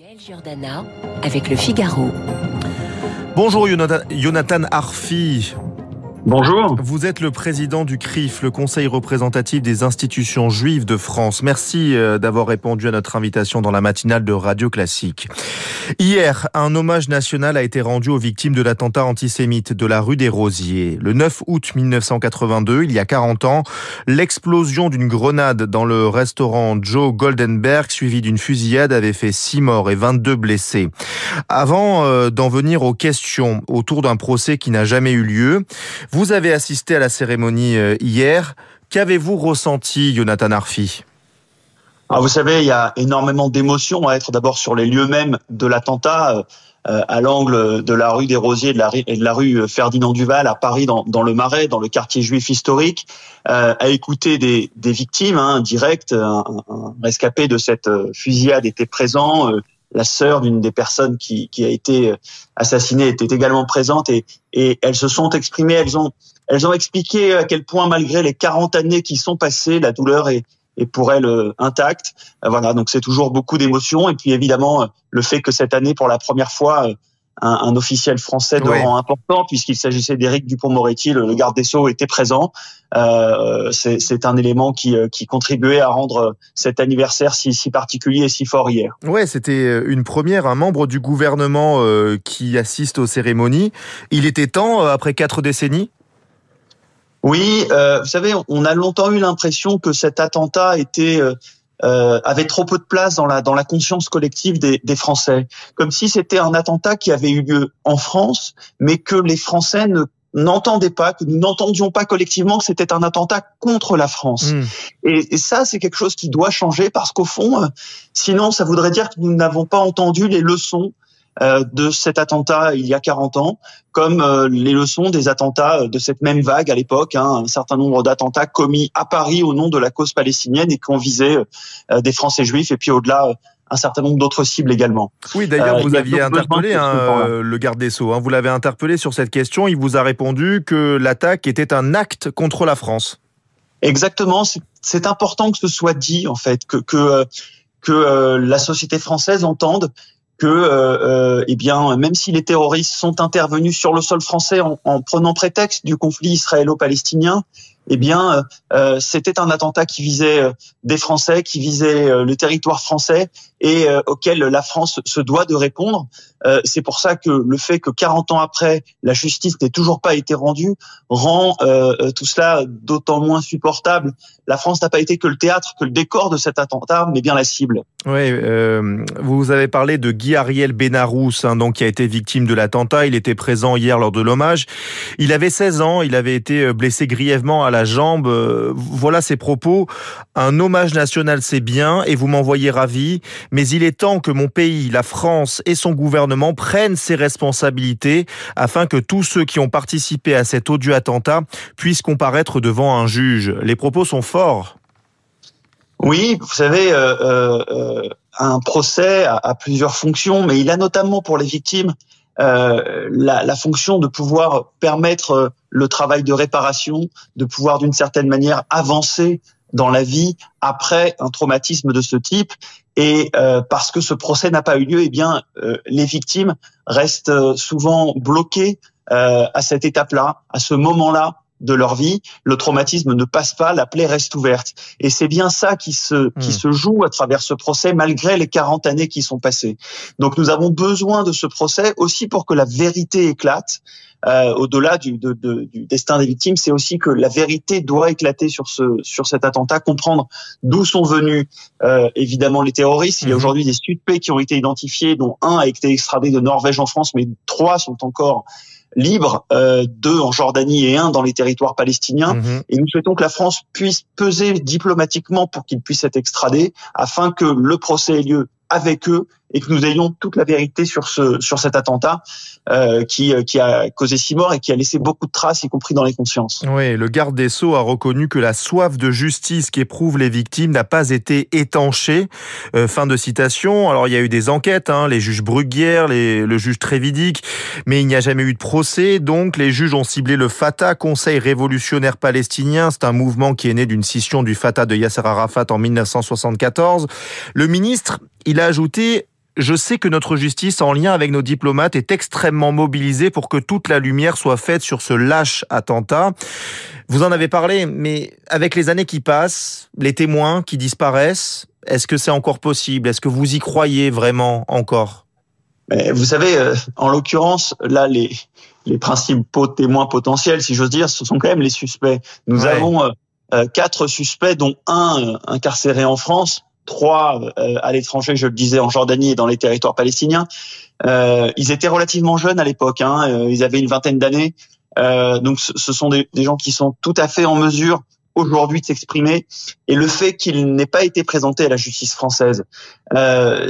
Gaël Giordana avec le Figaro. Bonjour Jonathan Arfi. Bonjour. Vous êtes le président du CRIF, le Conseil représentatif des institutions juives de France. Merci euh, d'avoir répondu à notre invitation dans la matinale de Radio Classique. Hier, un hommage national a été rendu aux victimes de l'attentat antisémite de la rue des Rosiers. Le 9 août 1982, il y a 40 ans, l'explosion d'une grenade dans le restaurant Joe Goldenberg, suivi d'une fusillade, avait fait 6 morts et 22 blessés. Avant euh, d'en venir aux questions autour d'un procès qui n'a jamais eu lieu, vous avez assisté à la cérémonie euh, hier. Qu'avez-vous ressenti, Jonathan Arfi? Alors vous savez, il y a énormément d'émotions à être d'abord sur les lieux mêmes de l'attentat, euh, à l'angle de la rue des Rosiers et de la, rue Ferdinand Duval à Paris, dans, le Marais, dans le quartier juif historique, euh, à écouter des, victimes hein, directes. Un, rescapé de cette fusillade était présent. Euh, la sœur d'une des personnes qui, qui, a été assassinée était également présente et, et elles se sont exprimées, elles ont, elles ont expliqué à quel point malgré les 40 années qui sont passées, la douleur est, pour elles intacte. Voilà, donc c'est toujours beaucoup d'émotions et puis évidemment le fait que cette année, pour la première fois, un, un, officiel français de ouais. rang important, puisqu'il s'agissait d'Éric Dupont-Moretti, le, le, garde des Sceaux était présent. Euh, c'est un élément qui, qui contribuait à rendre cet anniversaire si, si particulier et si fort hier. Ouais, c'était une première, un membre du gouvernement euh, qui assiste aux cérémonies. Il était temps, euh, après quatre décennies? Oui, euh, vous savez, on a longtemps eu l'impression que cet attentat était euh, avait trop peu de place dans la dans la conscience collective des, des Français, comme si c'était un attentat qui avait eu lieu en France, mais que les Français ne n'entendaient pas, que nous n'entendions pas collectivement que c'était un attentat contre la France. Mmh. Et, et, ça, c'est quelque chose qui doit changer parce qu'au fond, euh, sinon, ça voudrait dire que nous n'avons pas entendu les leçons de cet attentat il y a 40 ans, comme euh, les leçons des attentats de cette même vague à l'époque, hein, un certain nombre d'attentats commis à Paris au nom de la cause palestinienne et qui ont visé euh, des Français juifs et puis au-delà un certain nombre d'autres cibles également. Oui, d'ailleurs, vous aviez interpellé hein, le garde des Sceaux. Hein, vous l'avez interpellé sur cette question. Il vous a répondu que l'attaque était un acte contre la France. Exactement. C'est important que ce soit dit, en fait, que, que, que la société française entende que, euh, eh bien, même si les terroristes sont intervenus sur le sol français en, en prenant prétexte du conflit israélo-palestinien, eh bien, euh, c'était un attentat qui visait des Français, qui visait le territoire français et euh, auquel la France se doit de répondre. Euh, c'est pour ça que le fait que 40 ans après, la justice n'ait toujours pas été rendue rend euh, tout cela d'autant moins supportable. La France n'a pas été que le théâtre, que le décor de cet attentat, mais bien la cible. Oui, vous avez parlé de Guy Ariel Benarous, hein, donc qui a été victime de l'attentat. Il était présent hier lors de l'hommage. Il avait 16 ans, il avait été blessé grièvement à la jambe. Voilà ses propos. Un hommage national, c'est bien, et vous m'envoyez ravi mais il est temps que mon pays, la France et son gouvernement prennent ses responsabilités afin que tous ceux qui ont participé à cet odieux attentat puissent comparaître devant un juge. Les propos sont forts. Oui, vous savez, euh, euh, un procès a, plusieurs fonctions, mais il a notamment pour les victimes euh, la, fonction de pouvoir permettre le travail de réparation, de pouvoir d'une certaine manière avancer dans la vie après un traumatisme de ce type. Et euh, parce que ce procès n'a pas eu lieu, eh bien, euh, les victimes restent souvent bloquées euh, à cette étape-là, à ce moment-là de leur vie. Le traumatisme ne passe pas, la plaie reste ouverte. Et c'est bien ça qui se qui mmh. se joue à travers ce procès, malgré les 40 années qui sont passées. Donc, nous avons besoin de ce procès aussi pour que la vérité éclate. Euh, au-delà du, de, de, du, destin des victimes, c'est aussi que la vérité doit éclater sur ce sur cet attentat, comprendre d'où sont venus euh, évidemment les terroristes. Il y a mmh. aujourd'hui des suspects qui ont été identifiés, dont un a été extradé de Norvège en France, mais trois sont encore libres, euh, deux en Jordanie et un dans les territoires palestiniens. Mmh. Et nous souhaitons que la France puisse peser diplomatiquement pour qu'ils puissent être extradés, afin que le procès ait lieu avec eux et que nous ayons toute la vérité sur ce sur cet attentat euh, qui qui a causé six morts et qui a laissé beaucoup de traces, y compris dans les consciences. Oui, le garde des sceaux a reconnu que la soif de justice qu'éprouvent les victimes n'a pas été étanchée. Euh, fin de citation. Alors il y a eu des enquêtes, hein, les juges Bruguière, les, le juge Trévidic, mais il n'y a jamais eu de procès. Donc les juges ont ciblé le Fatah, Conseil révolutionnaire palestinien. C'est un mouvement qui est né d'une scission du Fatah de Yasser Arafat en 1974. Le ministre, il a ajouté je sais que notre justice, en lien avec nos diplomates, est extrêmement mobilisée pour que toute la lumière soit faite sur ce lâche attentat. Vous en avez parlé, mais avec les années qui passent, les témoins qui disparaissent, est-ce que c'est encore possible? Est-ce que vous y croyez vraiment encore? Mais Vous savez, euh, en l'occurrence, là, les, les principaux témoins potentiels, si j'ose dire, ce sont quand même les suspects. Nous avons euh, euh, quatre suspects, dont un incarcéré en France trois euh, à l'étranger, je le disais, en Jordanie et dans les territoires palestiniens. Euh, ils étaient relativement jeunes à l'époque, hein, euh, ils avaient une vingtaine d'années. donc ce sont des, gens qui sont tout à fait en mesure aujourd'hui de s'exprimer. Et le fait qu'il n'ait pas été présenté à la justice française,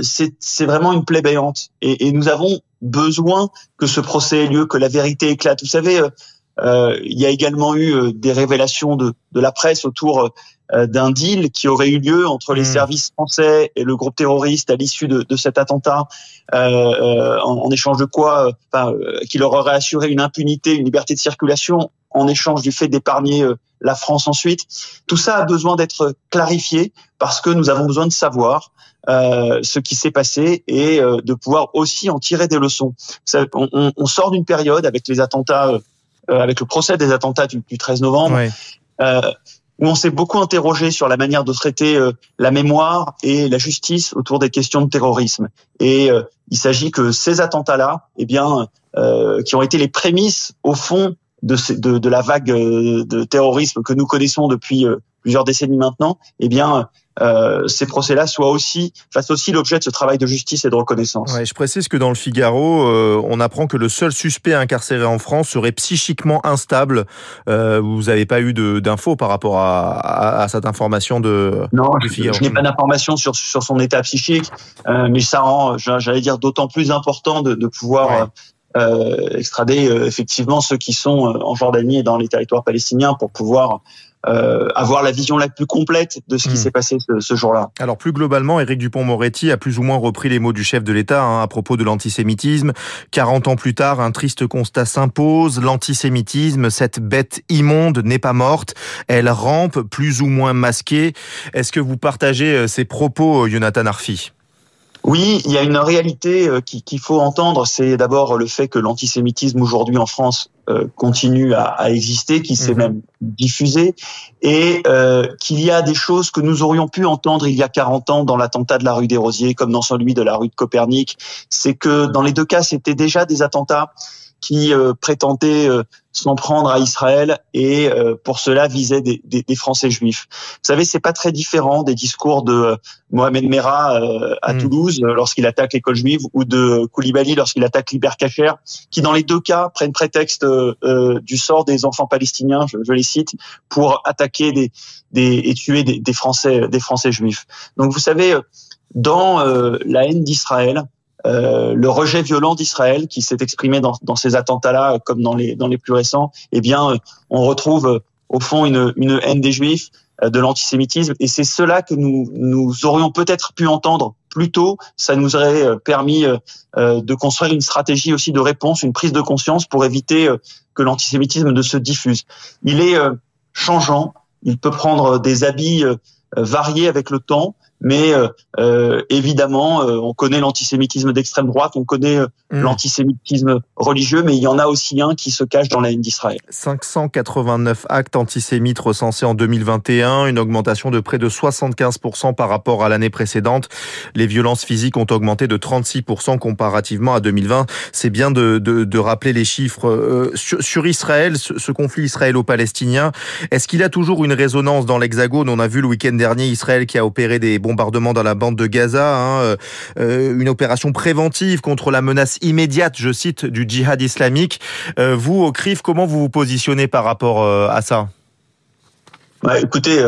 c'est vraiment une plaie béante. Et, et, nous avons besoin que ce procès ait lieu, que la vérité éclate. Vous savez, euh, il y a également eu des révélations de, de la presse autour euh, d'un deal qui aurait eu lieu entre les hmm. services français et le groupe terroriste à l'issue de, de, cet attentat, euh, euh en, en, échange de quoi, enfin, qui leur aurait assuré une impunité, une liberté de circulation en échange du fait d'épargner la France ensuite. Tout ça a besoin d'être clarifié parce que nous avons besoin de savoir euh, ce qui s'est passé et de pouvoir aussi en tirer des leçons. on, on, sort d'une période avec les attentats, euh, avec le procès des attentats du, du 13 novembre, ouais où on s'est beaucoup interrogé sur la manière de traiter euh, la mémoire et la justice autour des questions de terrorisme. Et euh, il s'agit que ces attentats-là, eh bien, euh, qui ont été les prémices au fond de, de, de, la vague de terrorisme que nous connaissons depuis plusieurs décennies maintenant, eh bien, euh, ces procès-là soient aussi fassent aussi l'objet de ce travail de justice et de reconnaissance. Ouais, je précise que dans le Figaro, euh, on apprend que le seul suspect incarcéré en France serait psychiquement instable. Euh, vous n'avez pas eu d'infos par rapport à, à, à, cette information de Non, je, n'ai pas d'informations sur sur son état psychique, euh, mais ça rend, j'allais dire, d'autant plus important de, de pouvoir. Euh, extrader effectivement ceux qui sont en Jordanie et dans les territoires palestiniens pour pouvoir euh, avoir la vision la plus complète de ce qui hmm. s'est passé ce, ce jour-là. Alors plus globalement, Éric Dupont-Moretti a plus ou moins repris les mots du chef de l'État hein, à propos de l'antisémitisme. 40 ans plus tard, un triste constat s'impose. L'antisémitisme, cette bête immonde, n'est pas morte. Elle rampe plus ou moins masquée. Est-ce que vous partagez euh, ces propos, Jonathan Arfi? Oui, il y a une réalité euh, qu'il faut entendre. C'est d'abord le fait que l'antisémitisme aujourd'hui en France euh, continue à, à, exister, qui s'est mhm. même diffusé, et euh, qu'il y a des choses que nous aurions pu entendre il y a 40 ans dans l'attentat de la rue des Rosiers, comme dans celui de la rue de Copernic. C'est que dans les deux cas, c'était déjà des attentats qui euh, prétendait euh, s'en prendre à Israël et euh, pour cela visait des, des, des, Français juifs. Vous savez, c'est pas très différent des discours de Mohamed Merah à hmm. Toulouse lorsqu'il attaque l'école juive ou de Koulibaly lorsqu'il attaque l'Hypercacher, qui dans les deux cas prennent prétexte du sort des enfants palestiniens, je, je les cite, pour attaquer des, des et tuer des, des, Français des Français juifs. Donc vous savez, dans la haine d'Israël, euh, le rejet violent d'Israël qui s'est exprimé dans, dans ces attentats-là, comme dans les, dans les plus récents, eh bien, on retrouve euh, au fond une, une haine des Juifs, euh, de l'antisémitisme, et c'est cela que nous, nous aurions peut-être pu entendre plus tôt. Ça nous aurait permis de construire une stratégie aussi de réponse, une prise de conscience pour éviter que l'antisémitisme ne se diffuse. Il est changeant, il peut prendre des habits variés avec le temps. Mais euh, euh, évidemment, euh, on connaît l'antisémitisme d'extrême droite, on connaît mmh. l'antisémitisme religieux, mais il y en a aussi un qui se cache dans la haine d'Israël. 589 actes antisémites recensés en 2021, une augmentation de près de 75% par rapport à l'année précédente. Les violences physiques ont augmenté de 36% comparativement à 2020. C'est bien de, de, de, rappeler les chiffres. sur, sur, Israël, ce, ce conflit israélo-palestinien, est-ce qu'il a toujours une résonance dans l'Hexagone? On a vu le week-end dernier Israël qui a opéré des bombes bombardement dans la bande de Gaza, hein, euh, euh, une opération préventive contre la menace immédiate, je cite, du djihad islamique. Euh, vous, au comment vous vous positionnez par rapport à ça? Bah, écoutez,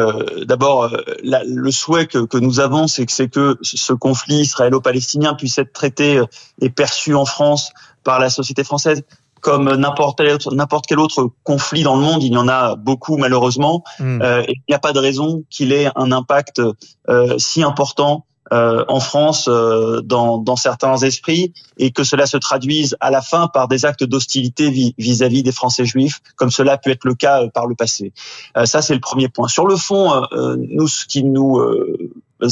d'abord, le souhait que, nous avons, c'est que ce conflit israélo-palestinien puisse être traité et perçu en France par la société française comme n'importe quel, autre, n'importe quel autre conflit dans le monde, il y en a beaucoup malheureusement, hmm. euh, et il n'y a pas de raison qu'il ait un impact euh, si important euh, en France euh, dans, dans, certains esprits et que cela se traduise à la fin par des actes d'hostilité vis-à-vis des Français juifs, comme cela a pu être le cas euh, par le passé. ça, c'est le premier point. Sur le fond, nous, ce qui nous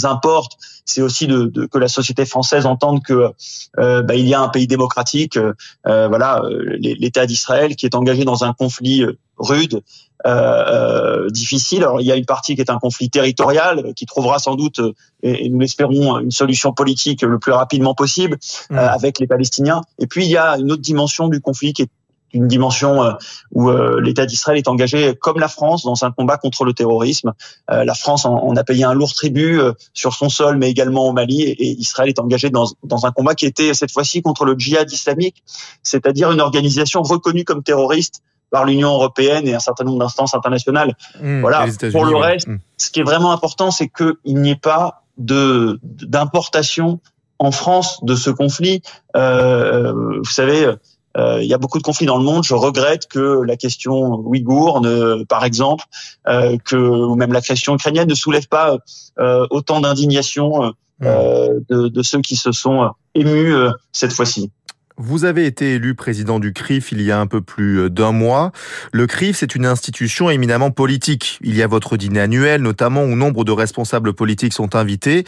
importe, c'est aussi de, de, que la société française entende que euh, bah, il y a un pays démocratique, euh, voilà, l'État d'Israël qui est engagé dans un conflit rude, euh, difficile. Alors il y a une partie qui est un conflit territorial qui trouvera sans doute, et, nous l'espérons, une solution politique le plus rapidement possible mmh. avec les Palestiniens. Et puis il y a une autre dimension du conflit qui est une dimension euh, où euh, l'État d'Israël est engagé, comme la France, dans un combat contre le terrorisme. Euh, la France en, a payé un lourd tribut sur son sol, mais également au Mali, et, Israël est engagé dans, dans, un combat qui était cette fois-ci contre le djihad islamique, c'est-à-dire une organisation reconnue comme terroriste par l'Union européenne et un certain nombre d'instances internationales. Mmh, voilà. Pour le reste, mmh. ce qui est vraiment important, c'est qu'il n'y ait pas de d'importation en France de ce conflit. Euh, vous savez, il y a beaucoup de conflits dans le monde. Je regrette que la question ouïghour, ne, par exemple, euh, que ou même la question ukrainienne ne soulève pas euh, autant d'indignation de, de, ceux qui se sont émus cette fois-ci. Vous avez été élu président du CRIF il y a un peu plus d'un mois. Le CRIF, c'est une institution éminemment politique. Il y a votre dîner annuel, notamment où nombre de responsables politiques sont invités.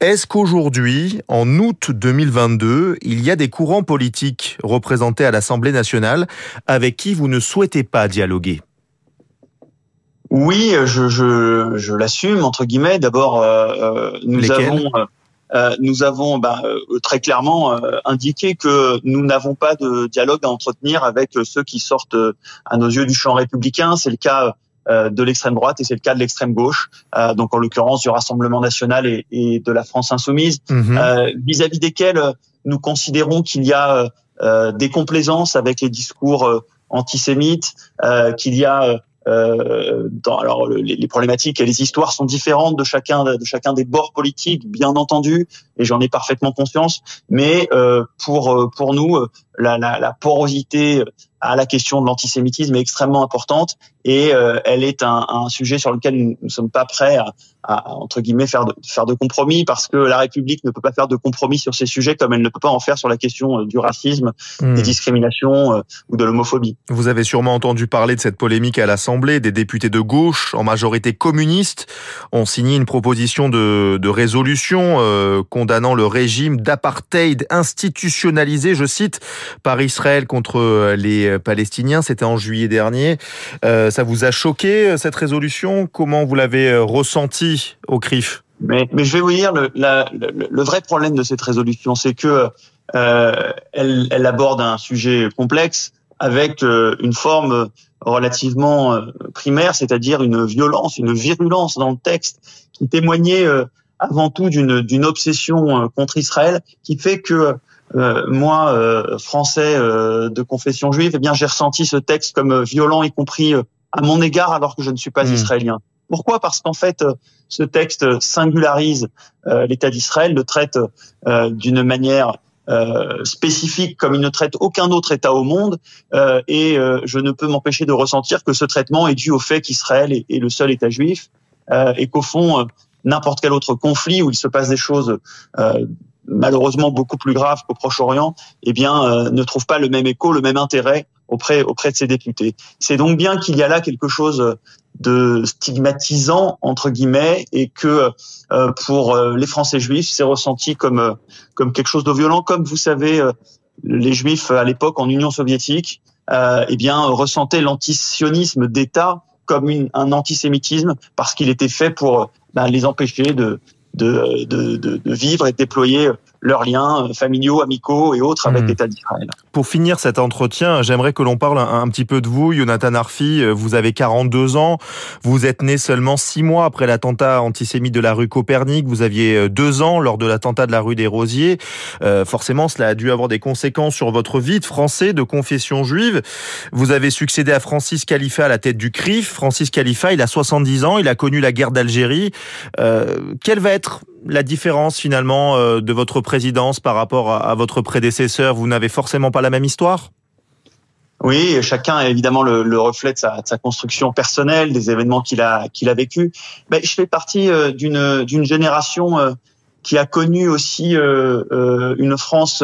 Est-ce qu'aujourd'hui, en août 2022, il y a des courants politiques représentés à l'Assemblée nationale avec qui vous ne souhaitez pas dialoguer? Oui, je, je, je l'assume entre guillemets. D'abord, euh, euh nous avons euh, euh, nous avons bah, euh, très clairement euh, indiqué que nous n'avons pas de dialogue à entretenir avec ceux qui sortent à nos yeux du champ républicain. C'est le cas de l'extrême droite et c'est le cas de l'extrême gauche, donc en l'occurrence du Rassemblement national et, et de la France insoumise, mhm. vis-à-vis -vis desquels nous considérons qu'il y a des complaisances avec les discours antisémites, qu'il y a euh, dans, alors les, les, problématiques et les histoires sont différentes de chacun de chacun des bords politiques, bien entendu, et j'en ai parfaitement conscience. Mais euh, pour euh, pour nous, euh, la, la, la, porosité à la question de l'antisémitisme est extrêmement importante et euh, elle est un, un, sujet sur lequel nous ne sommes pas prêts à, à, entre guillemets faire de, faire de compromis parce que la République ne peut pas faire de compromis sur ces sujets comme elle ne peut pas en faire sur la question euh, du racisme, hmm. des discriminations euh, ou de l'homophobie. Vous avez sûrement entendu parler de cette polémique à l'Assemblée. Des députés de gauche, en majorité communistes, ont signé une proposition de, de résolution euh, condamnant le régime d'apartheid institutionnalisé, je cite, par Israël contre les euh, Palestiniens. C'était en juillet dernier. Euh, ça vous a choqué, euh, cette résolution? Comment vous l'avez ressenti au CRIF? Mais, je vais vous dire, le, vrai problème de cette résolution, c'est que euh, elle, aborde un sujet complexe avec une forme relativement primaire, c'est-à-dire une violence, une virulence dans le texte qui témoignait avant tout d'une obsession contre Israël, qui fait que euh, moi, euh, français euh, de confession juive, eh bien, j'ai ressenti ce texte comme violent, y compris à mon égard, alors que je ne suis pas hmm. israélien. Pourquoi? Parce qu'en fait, ce texte singularise l'État d'Israël, le traite d'une manière spécifique comme il ne traite aucun autre État au monde, et je ne peux m'empêcher de ressentir que ce traitement est dû au fait qu'Israël est, est, le seul État juif, et qu'au fond, n'importe quel autre conflit où il se passe des choses malheureusement beaucoup plus grave qu'au Proche-Orient, eh bien, euh, ne trouve pas le même écho, le même intérêt auprès auprès de ses députés. C'est donc bien qu'il y a là quelque chose de stigmatisant entre guillemets et que euh, pour euh, les Français juifs, c'est ressenti comme comme quelque chose de violent, comme vous savez, les Juifs à l'époque en Union soviétique, eh bien, ressentaient l'antisionisme d'État comme une, un antisémitisme parce qu'il était fait pour ben, les empêcher de, de, de, de, vivre et de déployer leurs liens familiaux, amicaux et autres avec hmm. l'État d'Israël. Pour finir cet entretien, j'aimerais que l'on parle un, petit peu de vous, Jonathan Arfi. Vous avez 42 ans, vous êtes né seulement six mois après l'attentat antisémite de la rue Copernic. Vous aviez euh, deux ans lors de l'attentat de la rue des Rosiers. Euh, forcément, cela a dû avoir des conséquences sur votre vie de Français de confession juive. Vous avez succédé à Francis Khalifa à la tête du CRIF. Francis Khalifa, il a 70 ans, il a connu la guerre d'Algérie. Euh, quelle va être la différence finalement euh, de votre présidence par rapport à, votre prédécesseur Vous n'avez forcément pas la même histoire? Oui, chacun est évidemment le, reflet de sa, construction personnelle, des événements qu'il a qu'il a vécu. Mais je fais partie euh, d'une d'une génération euh, qui a connu aussi une France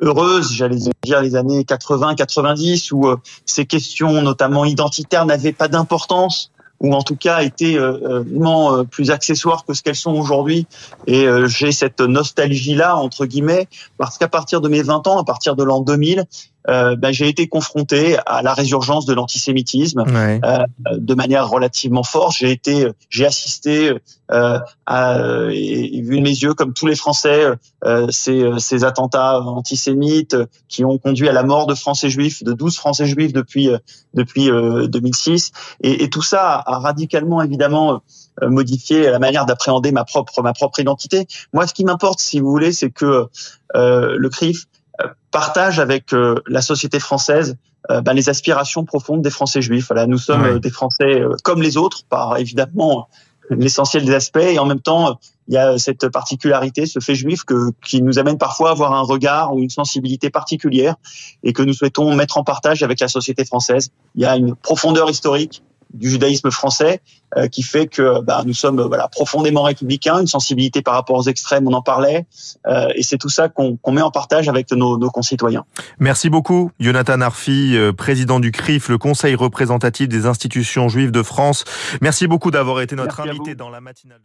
heureuse, j'allais dire les années 80-90, où ces questions, notamment identitaires, n'avaient pas d'importance ou en tout cas été euh, plus accessoires que ce qu'elles sont aujourd'hui. Et j'ai cette nostalgie-là, entre guillemets, parce qu'à partir de mes 20 ans, à partir de l'an 2000, euh, ben, j'ai été confronté à la résurgence de l'antisémitisme euh, de manière relativement forte. J'ai été, j'ai assisté euh, à, et, vu de mes yeux, comme tous les Français, euh, ces, ces attentats antisémites qui ont conduit à la mort de Français juifs, de 12 Français juifs depuis depuis 2006. Et, et, tout ça a, radicalement, évidemment, modifié la manière d'appréhender ma propre ma propre identité. Moi, ce qui m'importe, si vous voulez, c'est que le CRIF partage avec euh, la société française euh, ben, les aspirations profondes des Français juifs. Voilà, nous sommes euh, des Français comme les autres, par évidemment l'essentiel des aspects, et en même temps, il y a cette particularité, ce fait juif que, qui nous amène parfois à avoir un regard ou une sensibilité particulière, et que nous souhaitons mettre en partage avec la société française. Il y a une profondeur historique du judaïsme français euh, qui fait que bah, nous sommes voilà profondément républicains, une sensibilité par rapport aux extrêmes, on en parlait, euh, et c'est tout ça qu'on met en partage avec nos, nos, concitoyens. Merci beaucoup, Jonathan Arfi, euh, président du CRIF, le Conseil représentatif des institutions juives de France. Merci beaucoup d'avoir été notre invité dans la matinale.